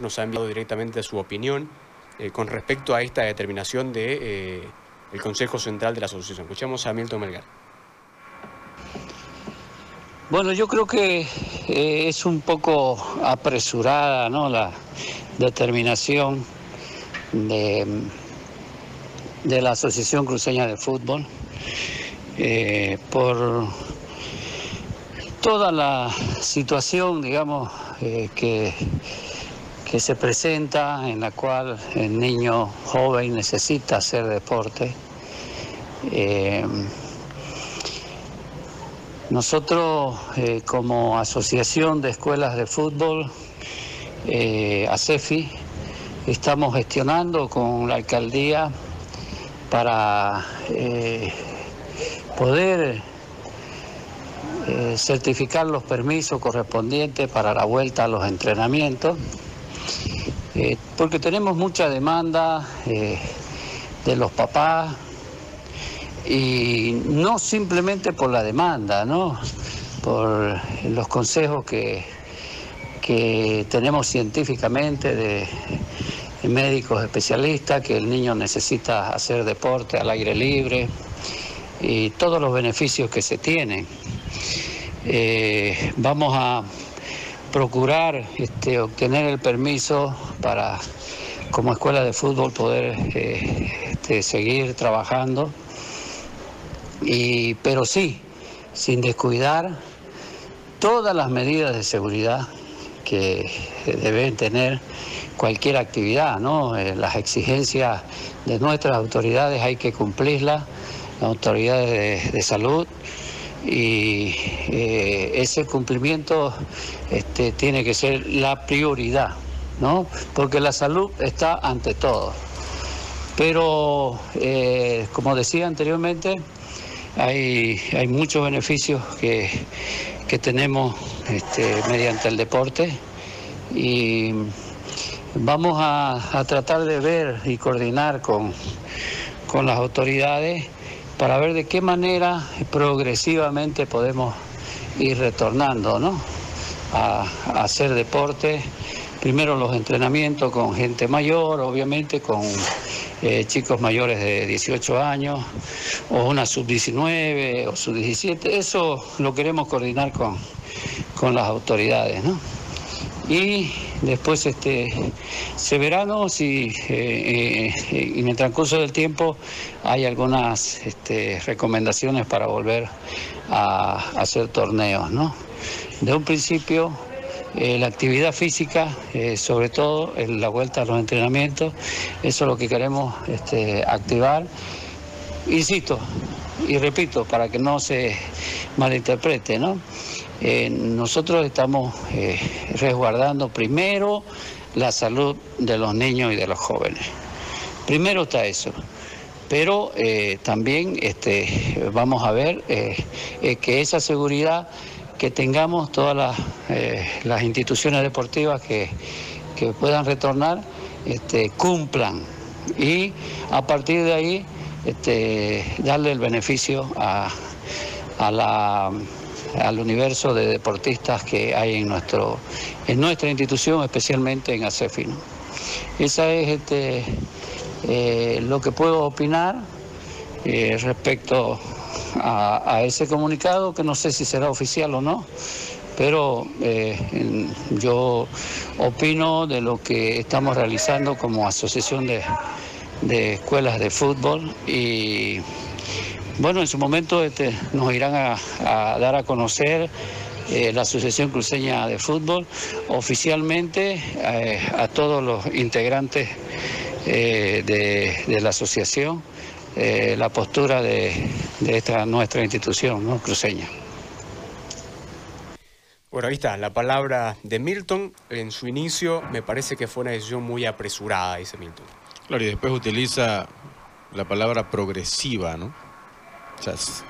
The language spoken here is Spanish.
nos ha enviado directamente su opinión eh, con respecto a esta determinación del de, el Consejo Central de la Asociación. Escuchamos a Milton Melgar. Bueno, yo creo que es un poco apresurada ¿no? la determinación de, de la Asociación Cruceña de Fútbol eh, por toda la situación, digamos, eh, que, que se presenta en la cual el niño joven necesita hacer deporte. Eh, nosotros como Asociación de Escuelas de Fútbol, ASEFI, estamos gestionando con la alcaldía para poder eh, certificar los permisos correspondientes para la vuelta a los entrenamientos, eh, porque tenemos mucha demanda eh, de los papás y no simplemente por la demanda, ¿no? por los consejos que, que tenemos científicamente de médicos especialistas, que el niño necesita hacer deporte al aire libre, y todos los beneficios que se tienen. Eh, vamos a procurar este, obtener el permiso para como escuela de fútbol poder eh, este, seguir trabajando, y, pero sí, sin descuidar todas las medidas de seguridad que deben tener cualquier actividad, ¿no? Eh, las exigencias de nuestras autoridades hay que cumplirlas las autoridades de, salud y eh, ese cumplimiento este, tiene que ser la prioridad, ¿no? Porque la salud está ante todo. Pero, eh, como decía anteriormente, hay, hay muchos beneficios que, tenemos este, mediante el deporte y vamos a, tratar de ver y coordinar con, con las autoridades para ver de qué manera progresivamente podemos ir retornando ¿no? a, hacer deporte. Primero los entrenamientos con gente mayor, obviamente con eh, chicos mayores de 18 años, o una sub-19 o sub-17. Eso lo queremos coordinar con, con las autoridades. ¿no? Y después este, se verán si eh, eh, en el transcurso del tiempo hay algunas este, recomendaciones para volver a, hacer torneos. ¿no? De un principio, eh, la actividad física, sobre todo en la vuelta a los entrenamientos, eso es lo que queremos este, activar. Insisto y repito, para que no se malinterprete, ¿no? Eh, nosotros estamos eh, resguardando primero la salud de los niños y de los jóvenes. Primero está eso. Pero eh, también este, vamos a ver que esa seguridad que tengamos todas las, instituciones deportivas que, puedan retornar este, cumplan y a partir de ahí este, darle el beneficio a, a la al universo de deportistas que hay en, nuestro, en nuestra institución, especialmente en ACEFI. Esa es este, eh, lo que puedo opinar eh, respecto a, ese comunicado, que no sé si será oficial o no, pero eh, yo opino de lo que estamos realizando como asociación de, de escuelas de fútbol y bueno, en su momento este, nos irán a, dar a conocer eh, la Asociación Cruceña de Fútbol oficialmente eh, a todos los integrantes eh, de, la asociación la postura de, esta nuestra institución ¿no? cruceña. Bueno, ahí está, la palabra de Milton. En su inicio me parece que fue una decisión muy apresurada, dice Milton. Claro, y después utiliza la palabra progresiva, ¿no? Cześć.